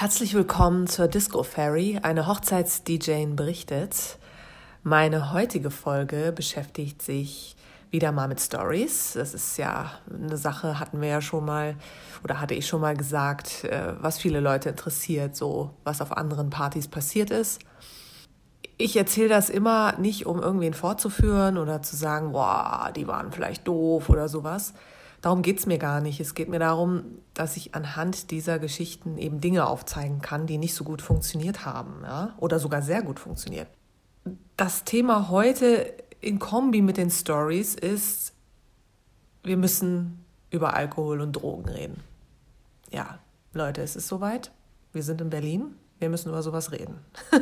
Herzlich willkommen zur Disco Fairy, eine Hochzeits-DJin berichtet. Meine heutige Folge beschäftigt sich wieder mal mit Stories. Das ist ja eine Sache, hatten wir ja schon mal oder hatte ich schon mal gesagt, äh, was viele Leute interessiert, so was auf anderen Partys passiert ist. Ich erzähle das immer nicht, um irgendwen fortzuführen oder zu sagen, boah, die waren vielleicht doof oder sowas, Darum geht es mir gar nicht. Es geht mir darum, dass ich anhand dieser Geschichten eben Dinge aufzeigen kann, die nicht so gut funktioniert haben ja? oder sogar sehr gut funktioniert. Das Thema heute in Kombi mit den Stories ist, wir müssen über Alkohol und Drogen reden. Ja, Leute, es ist soweit. Wir sind in Berlin. Wir müssen über sowas reden.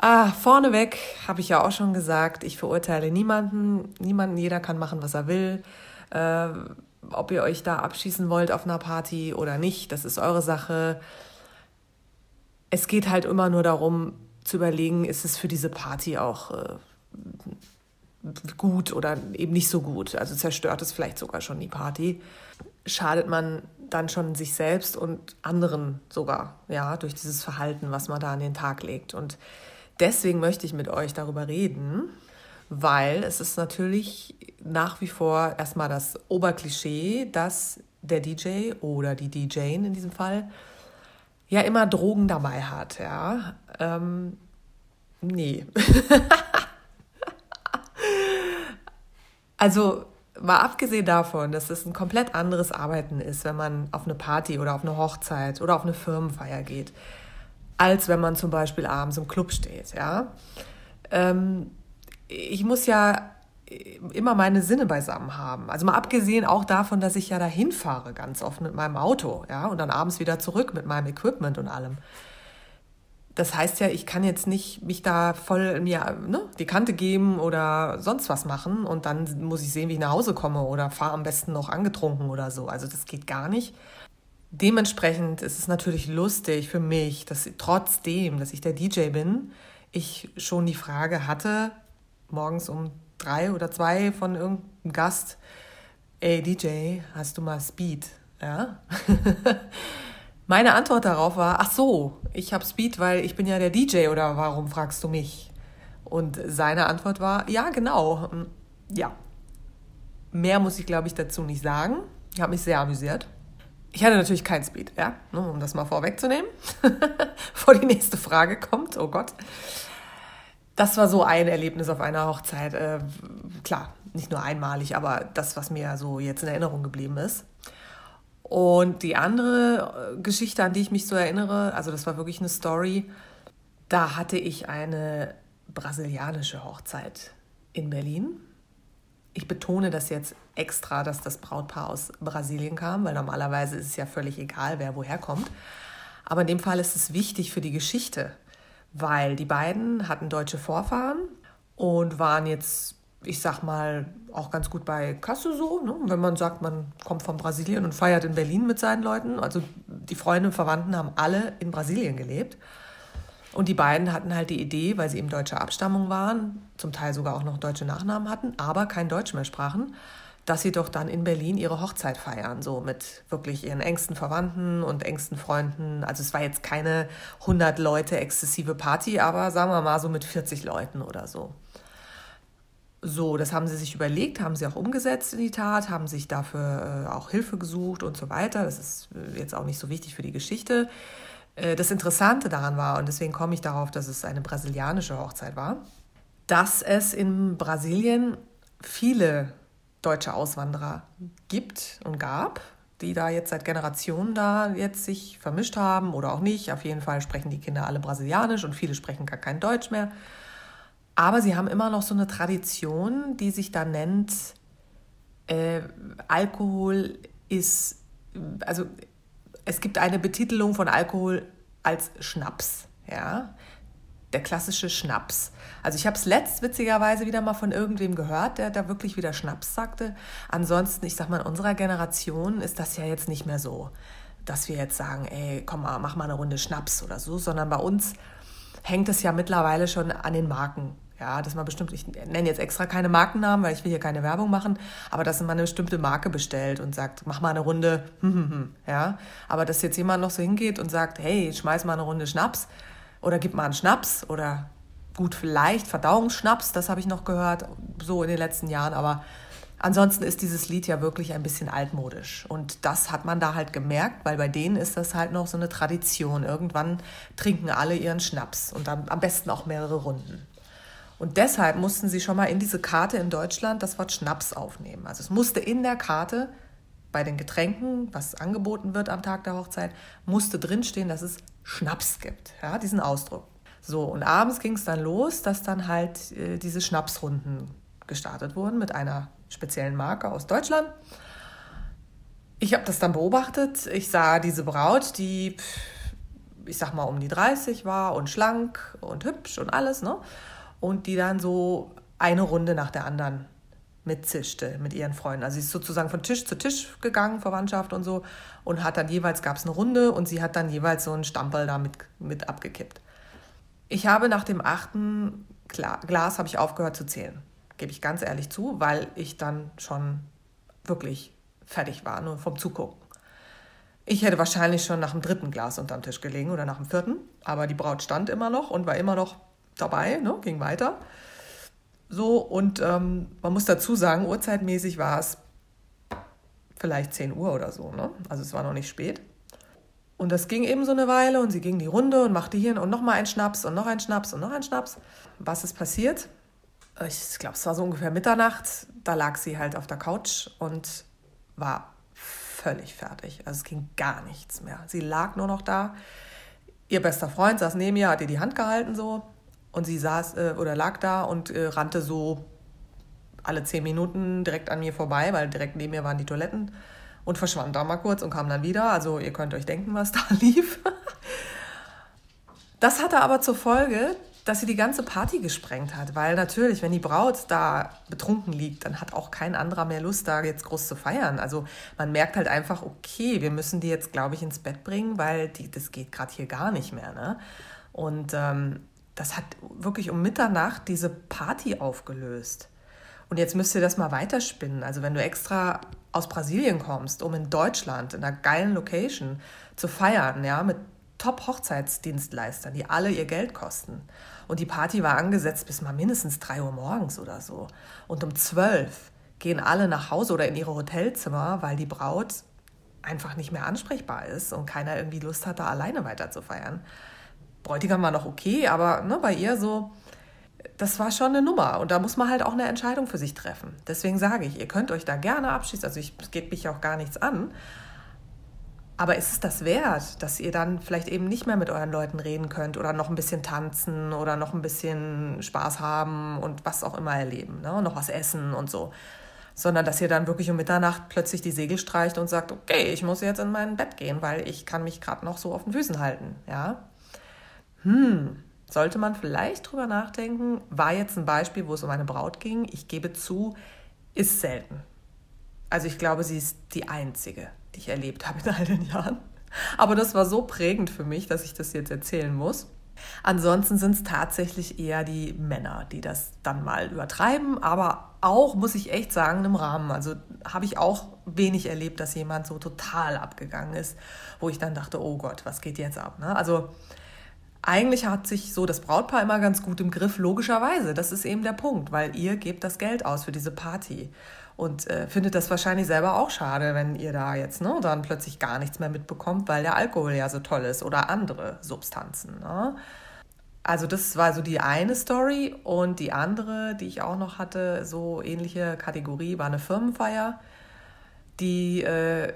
ah, vorneweg habe ich ja auch schon gesagt, ich verurteile niemanden. Niemanden, jeder kann machen, was er will. Äh, ob ihr euch da abschießen wollt auf einer Party oder nicht, das ist eure Sache. Es geht halt immer nur darum zu überlegen, ist es für diese Party auch äh, gut oder eben nicht so gut. Also zerstört es vielleicht sogar schon die Party. Schadet man dann schon sich selbst und anderen sogar, ja, durch dieses Verhalten, was man da an den Tag legt. Und deswegen möchte ich mit euch darüber reden, weil es ist natürlich nach wie vor erstmal das Oberklischee, dass der DJ oder die DJin in diesem Fall ja immer Drogen dabei hat, ja. Ähm, nee. also mal abgesehen davon, dass es ein komplett anderes Arbeiten ist, wenn man auf eine Party oder auf eine Hochzeit oder auf eine Firmenfeier geht, als wenn man zum Beispiel abends im Club steht, ja. Ähm, ich muss ja immer meine Sinne beisammen haben. Also mal abgesehen auch davon, dass ich ja dahin fahre ganz oft mit meinem Auto, ja, und dann abends wieder zurück mit meinem Equipment und allem. Das heißt ja, ich kann jetzt nicht mich da voll mir ne, die Kante geben oder sonst was machen und dann muss ich sehen, wie ich nach Hause komme oder fahre am besten noch angetrunken oder so. Also das geht gar nicht. Dementsprechend ist es natürlich lustig für mich, dass trotzdem, dass ich der DJ bin, ich schon die Frage hatte, morgens um drei oder zwei von irgendeinem Gast, ey DJ, hast du mal Speed? Ja. Meine Antwort darauf war, ach so, ich habe Speed, weil ich bin ja der DJ oder warum fragst du mich? Und seine Antwort war, ja, genau. Hm, ja. Mehr muss ich, glaube ich, dazu nicht sagen. Ich habe mich sehr amüsiert. Ich hatte natürlich kein Speed, ja, ne, um das mal vorwegzunehmen, bevor die nächste Frage kommt. Oh Gott das war so ein Erlebnis auf einer Hochzeit. Äh, klar, nicht nur einmalig, aber das, was mir so jetzt in Erinnerung geblieben ist. Und die andere äh, Geschichte, an die ich mich so erinnere, also das war wirklich eine Story, da hatte ich eine brasilianische Hochzeit in Berlin. Ich betone das jetzt extra, dass das Brautpaar aus Brasilien kam, weil normalerweise ist es ja völlig egal, wer woher kommt. Aber in dem Fall ist es wichtig für die Geschichte weil die beiden hatten deutsche Vorfahren und waren jetzt, ich sag mal, auch ganz gut bei Kasse so. Ne? Wenn man sagt, man kommt von Brasilien und feiert in Berlin mit seinen Leuten. Also die Freunde und Verwandten haben alle in Brasilien gelebt. Und die beiden hatten halt die Idee, weil sie eben deutscher Abstammung waren, zum Teil sogar auch noch deutsche Nachnamen hatten, aber kein Deutsch mehr sprachen, dass sie doch dann in Berlin ihre Hochzeit feiern, so mit wirklich ihren engsten Verwandten und engsten Freunden. Also es war jetzt keine 100 Leute exzessive Party, aber sagen wir mal so mit 40 Leuten oder so. So, das haben sie sich überlegt, haben sie auch umgesetzt in die Tat, haben sich dafür äh, auch Hilfe gesucht und so weiter. Das ist äh, jetzt auch nicht so wichtig für die Geschichte. Äh, das Interessante daran war, und deswegen komme ich darauf, dass es eine brasilianische Hochzeit war, dass es in Brasilien viele deutsche Auswanderer gibt und gab, die da jetzt seit Generationen da jetzt sich vermischt haben oder auch nicht. Auf jeden Fall sprechen die Kinder alle Brasilianisch und viele sprechen gar kein Deutsch mehr. Aber sie haben immer noch so eine Tradition, die sich da nennt, äh, Alkohol ist, also es gibt eine Betitelung von Alkohol als Schnaps. Ja? der klassische Schnaps. Also ich habe es letzt witzigerweise wieder mal von irgendwem gehört, der da wirklich wieder Schnaps sagte. Ansonsten, ich sag mal, in unserer Generation ist das ja jetzt nicht mehr so, dass wir jetzt sagen, ey, komm mal, mach mal eine Runde Schnaps oder so, sondern bei uns hängt es ja mittlerweile schon an den Marken. Ja, dass man bestimmt, ich nenne jetzt extra keine Markennamen, weil ich will hier keine Werbung machen, aber dass man eine bestimmte Marke bestellt und sagt, mach mal eine Runde, hm, hm, hm, ja. Aber dass jetzt jemand noch so hingeht und sagt, hey, schmeiß mal eine Runde Schnaps oder gib mal einen Schnaps oder gut, vielleicht Verdauungsschnaps, das habe ich noch gehört, so in den letzten Jahren, aber Ansonsten ist dieses Lied ja wirklich ein bisschen altmodisch. Und das hat man da halt gemerkt, weil bei denen ist das halt noch so eine Tradition. Irgendwann trinken alle ihren Schnaps und dann am besten auch mehrere Runden. Und deshalb mussten sie schon mal in diese Karte in Deutschland das Wort Schnaps aufnehmen. Also es musste in der Karte bei den Getränken, was angeboten wird am Tag der Hochzeit, musste drinstehen, dass es Schnaps gibt. Ja, diesen Ausdruck. So, und abends ging es dann los, dass dann halt äh, diese Schnapsrunden gestartet wurden mit einer speziellen Marke aus Deutschland. Ich habe das dann beobachtet. Ich sah diese Braut, die, ich sag mal, um die 30 war und schlank und hübsch und alles, ne? Und die dann so eine Runde nach der anderen mitzischte mit ihren Freunden. Also sie ist sozusagen von Tisch zu Tisch gegangen, Verwandtschaft und so, und hat dann jeweils, gab es eine Runde und sie hat dann jeweils so einen Stamperl da mit, mit abgekippt. Ich habe nach dem achten Glas habe ich aufgehört zu zählen gebe ich ganz ehrlich zu, weil ich dann schon wirklich fertig war, nur vom Zugucken. Ich hätte wahrscheinlich schon nach dem dritten Glas unterm Tisch gelegen oder nach dem vierten, aber die Braut stand immer noch und war immer noch dabei, ne, ging weiter. So, und ähm, man muss dazu sagen, uhrzeitmäßig war es vielleicht 10 Uhr oder so, ne? Also es war noch nicht spät. Und das ging eben so eine Weile und sie ging die Runde und machte hier und noch mal einen Schnaps und noch einen Schnaps und noch einen Schnaps. Was ist passiert? ich glaube, es war so ungefähr Mitternacht, da lag sie halt auf der Couch und war völlig fertig. Also es ging gar nichts mehr. Sie lag nur noch da. Ihr bester Freund saß neben ihr, hat ihr die Hand gehalten so und sie saß äh, oder lag da und äh, rannte so alle zehn Minuten direkt an mir vorbei, weil direkt neben mir waren die Toiletten und verschwand da mal kurz und kam dann wieder. Also ihr könnt euch denken, was da lief. Das hatte aber zur Folge, dass sie die ganze Party gesprengt hat. Weil natürlich, wenn die Braut da betrunken liegt, dann hat auch kein anderer mehr Lust, da jetzt groß zu feiern. Also man merkt halt einfach, okay, wir müssen die jetzt, glaube ich, ins Bett bringen, weil die, das geht gerade hier gar nicht mehr. Ne? Und ähm, das hat wirklich um Mitternacht diese Party aufgelöst. Und jetzt müsst ihr das mal weiterspinnen. Also wenn du extra aus Brasilien kommst, um in Deutschland, in einer geilen Location zu feiern, ja, mit Top-Hochzeitsdienstleistern, die alle ihr Geld kosten. Und die Party war angesetzt bis mal mindestens 3 Uhr morgens oder so. Und um 12 gehen alle nach Hause oder in ihre Hotelzimmer, weil die Braut einfach nicht mehr ansprechbar ist und keiner irgendwie Lust hat, da alleine weiter zu feiern. Bräutigam war noch okay, aber ne, bei ihr so, das war schon eine Nummer und da muss man halt auch eine Entscheidung für sich treffen. Deswegen sage ich, ihr könnt euch da gerne abschließen, also es geht mich auch gar nichts an, aber ist es das wert, dass ihr dann vielleicht eben nicht mehr mit euren Leuten reden könnt oder noch ein bisschen tanzen oder noch ein bisschen Spaß haben und was auch immer erleben, ne? noch was essen und so? Sondern dass ihr dann wirklich um Mitternacht plötzlich die Segel streicht und sagt, okay, ich muss jetzt in mein Bett gehen, weil ich kann mich gerade noch so auf den Füßen halten. Ja? Hm, sollte man vielleicht drüber nachdenken, war jetzt ein Beispiel, wo es um eine Braut ging. Ich gebe zu, ist selten. Also ich glaube, sie ist die einzige, die ich erlebt habe in all den Jahren. Aber das war so prägend für mich, dass ich das jetzt erzählen muss. Ansonsten sind es tatsächlich eher die Männer, die das dann mal übertreiben, aber auch, muss ich echt sagen, im Rahmen. Also habe ich auch wenig erlebt, dass jemand so total abgegangen ist, wo ich dann dachte, oh Gott, was geht jetzt ab? Ne? Also eigentlich hat sich so das Brautpaar immer ganz gut im Griff, logischerweise. Das ist eben der Punkt, weil ihr gebt das Geld aus für diese Party und äh, findet das wahrscheinlich selber auch schade, wenn ihr da jetzt ne, dann plötzlich gar nichts mehr mitbekommt, weil der Alkohol ja so toll ist oder andere Substanzen. Ne? Also das war so die eine Story und die andere, die ich auch noch hatte, so ähnliche Kategorie, war eine Firmenfeier. Die äh,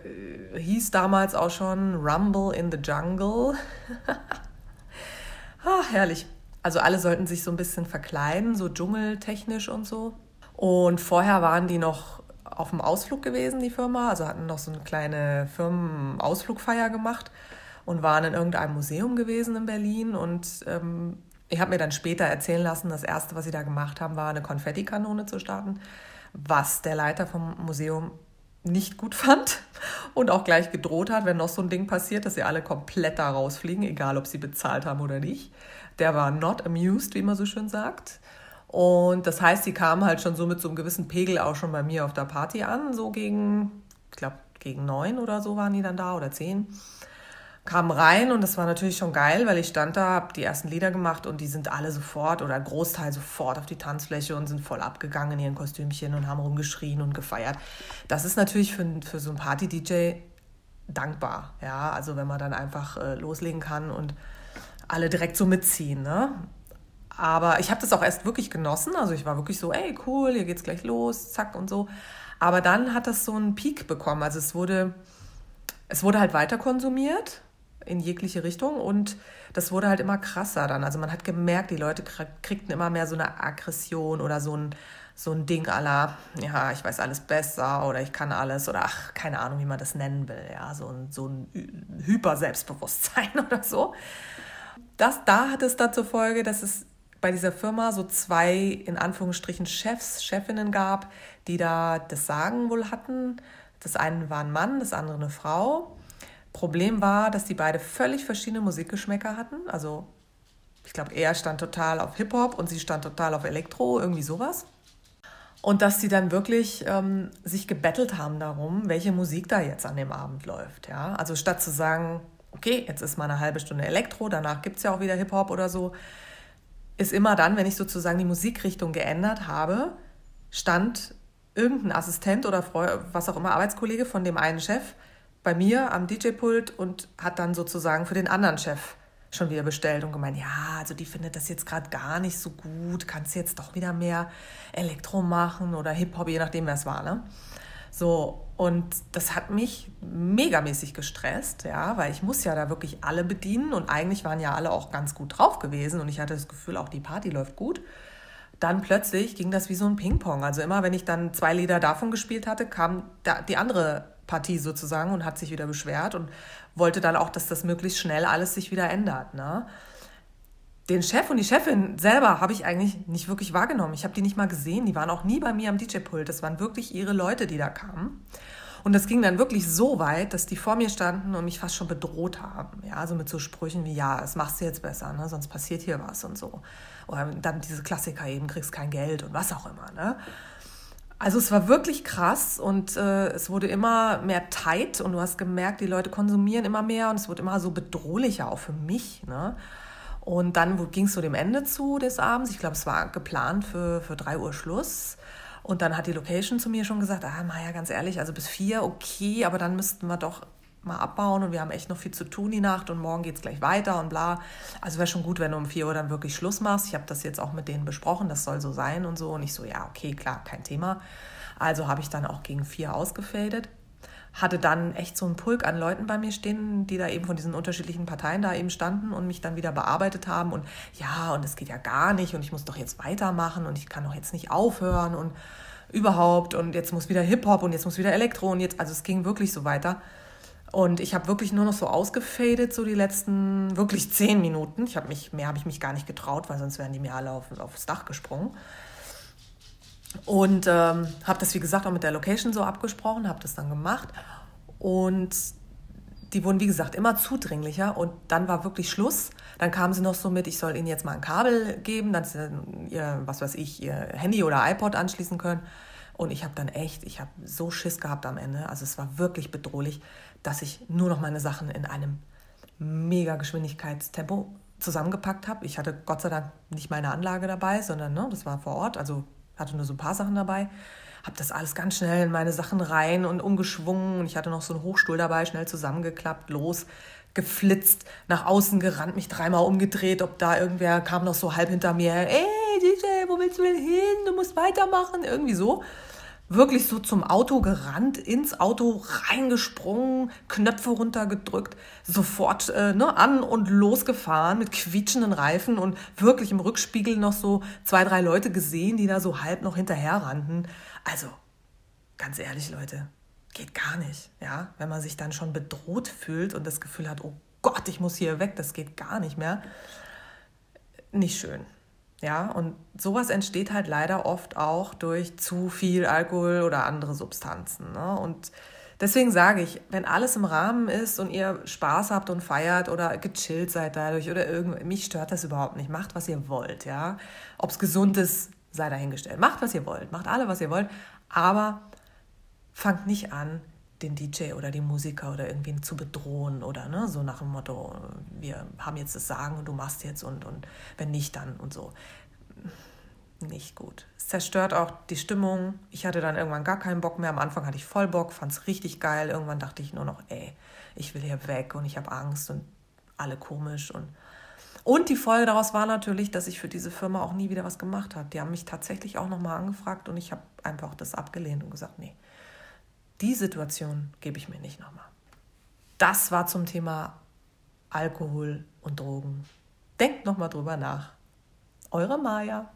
hieß damals auch schon Rumble in the Jungle. herrlich. Also alle sollten sich so ein bisschen verkleiden, so dschungeltechnisch und so. Und vorher waren die noch auf dem Ausflug gewesen, die Firma, also hatten noch so eine kleine Firmenausflugfeier gemacht und waren in irgendeinem Museum gewesen in Berlin. Und ähm, ich habe mir dann später erzählen lassen, das Erste, was sie da gemacht haben, war eine Konfettikanone zu starten, was der Leiter vom Museum nicht gut fand und auch gleich gedroht hat, wenn noch so ein Ding passiert, dass sie alle komplett da rausfliegen, egal ob sie bezahlt haben oder nicht. Der war not amused, wie man so schön sagt. Und das heißt, die kamen halt schon so mit so einem gewissen Pegel auch schon bei mir auf der Party an, so gegen, ich glaube, gegen neun oder so waren die dann da oder zehn. Kamen rein und das war natürlich schon geil, weil ich stand da, habe die ersten Lieder gemacht und die sind alle sofort oder Großteil sofort auf die Tanzfläche und sind voll abgegangen in ihren Kostümchen und haben rumgeschrien und gefeiert. Das ist natürlich für, für so einen Party-DJ dankbar, ja, also wenn man dann einfach äh, loslegen kann und alle direkt so mitziehen, ne? Aber ich habe das auch erst wirklich genossen. Also ich war wirklich so, ey, cool, hier geht's gleich los, zack und so. Aber dann hat das so einen Peak bekommen. Also es wurde, es wurde halt weiter konsumiert in jegliche Richtung und das wurde halt immer krasser dann. Also man hat gemerkt, die Leute kriegten immer mehr so eine Aggression oder so ein, so ein Ding aller, ja, ich weiß alles besser oder ich kann alles oder ach, keine Ahnung, wie man das nennen will, ja, so ein, so ein Hyperselbstbewusstsein oder so. Das, da hat es dann zur Folge, dass es bei dieser Firma so zwei, in Anführungsstrichen, Chefs, Chefinnen gab, die da das Sagen wohl hatten. Das eine war ein Mann, das andere eine Frau. Problem war, dass die beide völlig verschiedene Musikgeschmäcker hatten. Also ich glaube, er stand total auf Hip-Hop und sie stand total auf Elektro, irgendwie sowas. Und dass sie dann wirklich ähm, sich gebettelt haben darum, welche Musik da jetzt an dem Abend läuft. Ja? Also statt zu sagen, okay, jetzt ist mal eine halbe Stunde Elektro, danach gibt es ja auch wieder Hip-Hop oder so, ist immer dann, wenn ich sozusagen die Musikrichtung geändert habe, stand irgendein Assistent oder was auch immer, Arbeitskollege von dem einen Chef bei mir am DJ-Pult und hat dann sozusagen für den anderen Chef schon wieder bestellt und gemeint, ja, also die findet das jetzt gerade gar nicht so gut, kannst du jetzt doch wieder mehr Elektro machen oder Hip-Hop, je nachdem, wer es war, ne? So, und das hat mich megamäßig gestresst, ja, weil ich muss ja da wirklich alle bedienen und eigentlich waren ja alle auch ganz gut drauf gewesen und ich hatte das Gefühl, auch die Party läuft gut. Dann plötzlich ging das wie so ein Ping-Pong. Also immer, wenn ich dann zwei Lieder davon gespielt hatte, kam die andere Partie sozusagen und hat sich wieder beschwert und wollte dann auch, dass das möglichst schnell alles sich wieder ändert. Ne? den Chef und die Chefin selber habe ich eigentlich nicht wirklich wahrgenommen. Ich habe die nicht mal gesehen. Die waren auch nie bei mir am DJ-Pult. Das waren wirklich ihre Leute, die da kamen. Und das ging dann wirklich so weit, dass die vor mir standen und mich fast schon bedroht haben. Ja, also mit so Sprüchen wie, ja, das machst du jetzt besser, ne? sonst passiert hier was und so. Oder dann diese Klassiker eben, kriegst kein Geld und was auch immer. Ne? Also es war wirklich krass und äh, es wurde immer mehr tight und du hast gemerkt, die Leute konsumieren immer mehr und es wurde immer so bedrohlicher, auch für mich. Ne? Und dann ging es so dem Ende zu des Abends. Ich glaube, es war geplant für, für 3 Uhr Schluss. Und dann hat die Location zu mir schon gesagt, ah, Maja, ganz ehrlich, also bis vier, okay, aber dann müssten wir doch mal abbauen und wir haben echt noch viel zu tun die Nacht und morgen geht es gleich weiter und bla. Also wäre schon gut, wenn du um vier Uhr dann wirklich Schluss machst. Ich habe das jetzt auch mit denen besprochen, das soll so sein und so. Und ich so, ja, okay, klar, kein Thema. Also habe ich dann auch gegen vier ausgefadet hatte dann echt so einen Pulk an Leuten bei mir stehen, die da eben von diesen unterschiedlichen Parteien da eben standen und mich dann wieder bearbeitet haben und ja, und es geht ja gar nicht und ich muss doch jetzt weitermachen und ich kann doch jetzt nicht aufhören und überhaupt und jetzt muss wieder Hip-Hop und jetzt muss wieder Elektro und jetzt, also es ging wirklich so weiter. Und ich habe wirklich nur noch so ausgefadet, so die letzten wirklich zehn Minuten. Ich habe mich, mehr habe ich mich gar nicht getraut, weil sonst wären die mir alle auf, aufs Dach gesprungen. Und ähm, habe das, wie gesagt, auch mit der Location so abgesprochen, habe das dann gemacht. Und die wurden, wie gesagt, immer zudringlicher. Und dann war wirklich Schluss. Dann kamen sie noch so mit, ich soll ihnen jetzt mal ein Kabel geben, dass sie was weiß ich, ihr Handy oder iPod anschließen können. Und ich habe dann echt, ich habe so Schiss gehabt am Ende. Also es war wirklich bedrohlich, dass ich nur noch meine Sachen in einem mega Geschwindigkeitstempo zusammengepackt habe. Ich hatte Gott sei Dank nicht meine Anlage dabei, sondern ne, das war vor Ort, also hatte nur so ein paar Sachen dabei, habe das alles ganz schnell in meine Sachen rein und umgeschwungen. Und ich hatte noch so einen Hochstuhl dabei, schnell zusammengeklappt, los, geflitzt, nach außen gerannt, mich dreimal umgedreht, ob da irgendwer kam noch so halb hinter mir, ey DJ, wo willst du denn hin? Du musst weitermachen, irgendwie so wirklich so zum Auto gerannt, ins Auto reingesprungen, Knöpfe runtergedrückt, sofort äh, ne, an und losgefahren mit quietschenden Reifen und wirklich im Rückspiegel noch so zwei, drei Leute gesehen, die da so halb noch hinterher rannten. Also, ganz ehrlich, Leute, geht gar nicht. Ja? Wenn man sich dann schon bedroht fühlt und das Gefühl hat, oh Gott, ich muss hier weg, das geht gar nicht mehr. Nicht schön. Ja, und sowas entsteht halt leider oft auch durch zu viel Alkohol oder andere Substanzen. Ne? Und deswegen sage ich, wenn alles im Rahmen ist und ihr Spaß habt und feiert oder gechillt seid dadurch oder irgendwie, mich stört das überhaupt nicht. Macht, was ihr wollt, ja. Ob es gesund ist, sei dahingestellt. Macht, was ihr wollt, macht alle, was ihr wollt, aber fangt nicht an, den DJ oder die Musiker oder irgendwen zu bedrohen oder ne, so nach dem Motto, wir haben jetzt das Sagen und du machst jetzt und, und wenn nicht, dann und so. Nicht gut. Es zerstört auch die Stimmung. Ich hatte dann irgendwann gar keinen Bock mehr. Am Anfang hatte ich voll Bock, fand es richtig geil. Irgendwann dachte ich nur noch, ey, ich will hier weg und ich habe Angst und alle komisch und und die Folge daraus war natürlich, dass ich für diese Firma auch nie wieder was gemacht habe. Die haben mich tatsächlich auch nochmal angefragt und ich habe einfach das abgelehnt und gesagt, nee, die Situation gebe ich mir nicht nochmal. Das war zum Thema Alkohol und Drogen. Denkt nochmal drüber nach. Eure Maja.